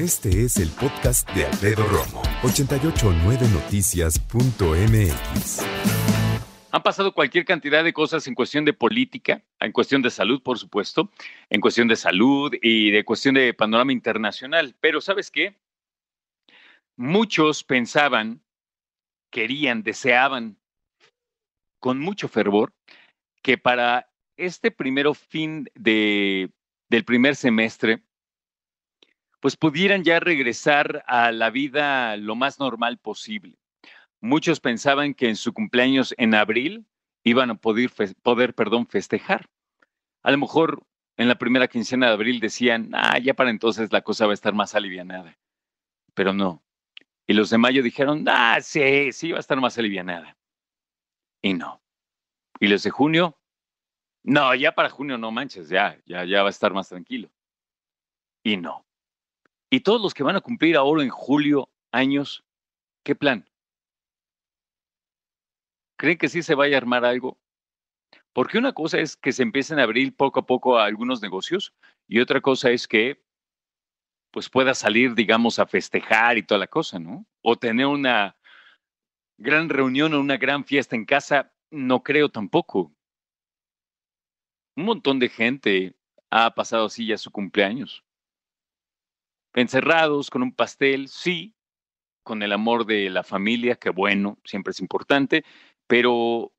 Este es el podcast de Alfredo Romo, 889noticias.mx. Han pasado cualquier cantidad de cosas en cuestión de política, en cuestión de salud, por supuesto, en cuestión de salud y de cuestión de panorama internacional. Pero ¿sabes qué? Muchos pensaban, querían, deseaban con mucho fervor que para este primero fin de, del primer semestre, pues pudieran ya regresar a la vida lo más normal posible. Muchos pensaban que en su cumpleaños en abril iban a poder, poder perdón, festejar. A lo mejor en la primera quincena de abril decían, ah, ya para entonces la cosa va a estar más alivianada. Pero no. Y los de mayo dijeron, ah, sí, sí va a estar más alivianada. Y no. Y los de junio, no, ya para junio no manches, ya, ya, ya va a estar más tranquilo. Y no. Y todos los que van a cumplir ahora en julio años, ¿qué plan? ¿Creen que sí se vaya a armar algo? Porque una cosa es que se empiecen a abrir poco a poco algunos negocios y otra cosa es que pues pueda salir, digamos, a festejar y toda la cosa, ¿no? O tener una gran reunión o una gran fiesta en casa, no creo tampoco. Un montón de gente ha pasado así ya su cumpleaños. Encerrados con un pastel, sí, con el amor de la familia, que bueno, siempre es importante, pero,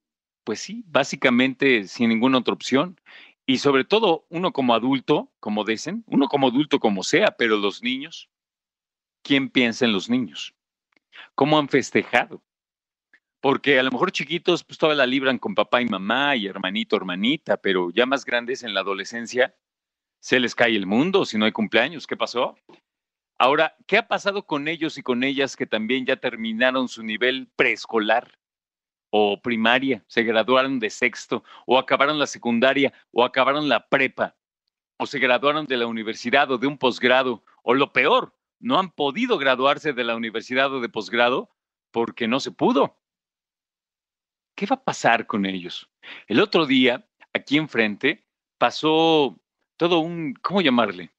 pues sí, básicamente sin ninguna otra opción. Y sobre todo, uno como adulto, como dicen, uno como adulto como sea, pero los niños, ¿quién piensa en los niños? ¿Cómo han festejado? Porque a lo mejor chiquitos, pues todavía la libran con papá y mamá y hermanito, hermanita, pero ya más grandes en la adolescencia, se les cae el mundo si no hay cumpleaños. ¿Qué pasó? Ahora, ¿qué ha pasado con ellos y con ellas que también ya terminaron su nivel preescolar? o primaria, se graduaron de sexto, o acabaron la secundaria, o acabaron la prepa, o se graduaron de la universidad o de un posgrado, o lo peor, no han podido graduarse de la universidad o de posgrado porque no se pudo. ¿Qué va a pasar con ellos? El otro día, aquí enfrente, pasó todo un, ¿cómo llamarle?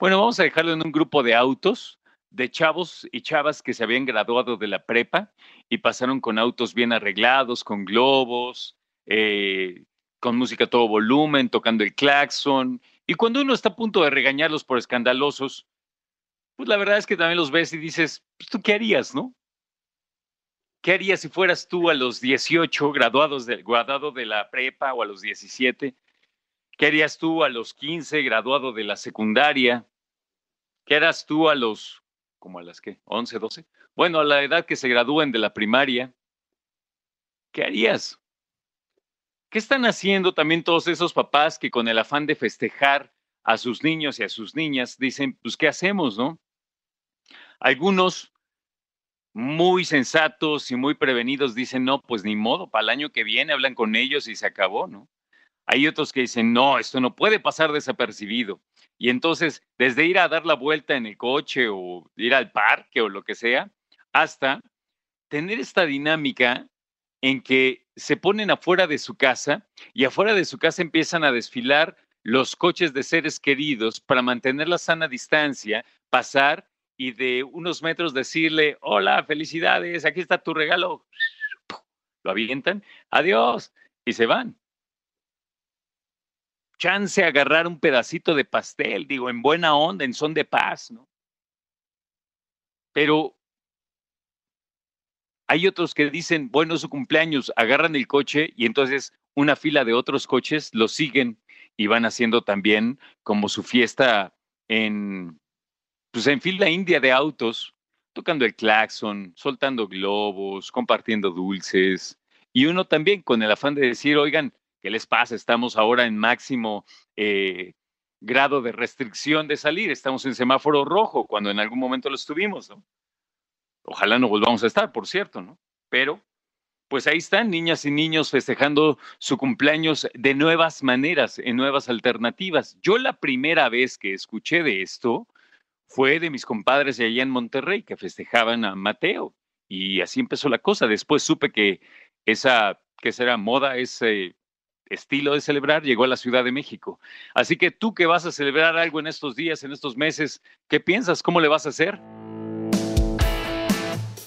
Bueno, vamos a dejarlo en un grupo de autos de chavos y chavas que se habían graduado de la prepa y pasaron con autos bien arreglados, con globos, eh, con música a todo volumen, tocando el claxon. Y cuando uno está a punto de regañarlos por escandalosos, pues la verdad es que también los ves y dices, pues tú qué harías, ¿no? ¿Qué harías si fueras tú a los 18 graduados de, graduado de la prepa o a los 17? ¿Qué harías tú a los 15 graduado de la secundaria? ¿Qué harías tú a los como a las que, 11, 12. Bueno, a la edad que se gradúen de la primaria, ¿qué harías? ¿Qué están haciendo también todos esos papás que con el afán de festejar a sus niños y a sus niñas dicen, pues, ¿qué hacemos, no? Algunos muy sensatos y muy prevenidos dicen, no, pues ni modo, para el año que viene hablan con ellos y se acabó, ¿no? Hay otros que dicen, no, esto no puede pasar desapercibido. Y entonces, desde ir a dar la vuelta en el coche o ir al parque o lo que sea, hasta tener esta dinámica en que se ponen afuera de su casa y afuera de su casa empiezan a desfilar los coches de seres queridos para mantener la sana distancia, pasar y de unos metros decirle, hola, felicidades, aquí está tu regalo. Lo avientan, adiós, y se van chance agarrar un pedacito de pastel, digo, en buena onda, en son de paz, ¿no? Pero hay otros que dicen, bueno, su cumpleaños, agarran el coche y entonces una fila de otros coches lo siguen y van haciendo también como su fiesta en, pues en fila india de autos, tocando el claxon, soltando globos, compartiendo dulces. Y uno también con el afán de decir, oigan, ¿Qué les pasa? Estamos ahora en máximo eh, grado de restricción de salir. Estamos en semáforo rojo cuando en algún momento lo estuvimos. Ojalá no volvamos a estar, por cierto, ¿no? Pero, pues ahí están niñas y niños festejando su cumpleaños de nuevas maneras, en nuevas alternativas. Yo la primera vez que escuché de esto fue de mis compadres de allá en Monterrey que festejaban a Mateo. Y así empezó la cosa. Después supe que esa, que será moda, ese estilo de celebrar llegó a la Ciudad de México. Así que tú que vas a celebrar algo en estos días, en estos meses, ¿qué piensas? ¿Cómo le vas a hacer?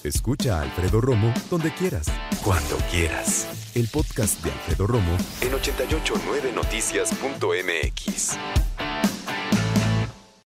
Escucha a Alfredo Romo donde quieras, cuando quieras. El podcast de Alfredo Romo en 889noticias.mx.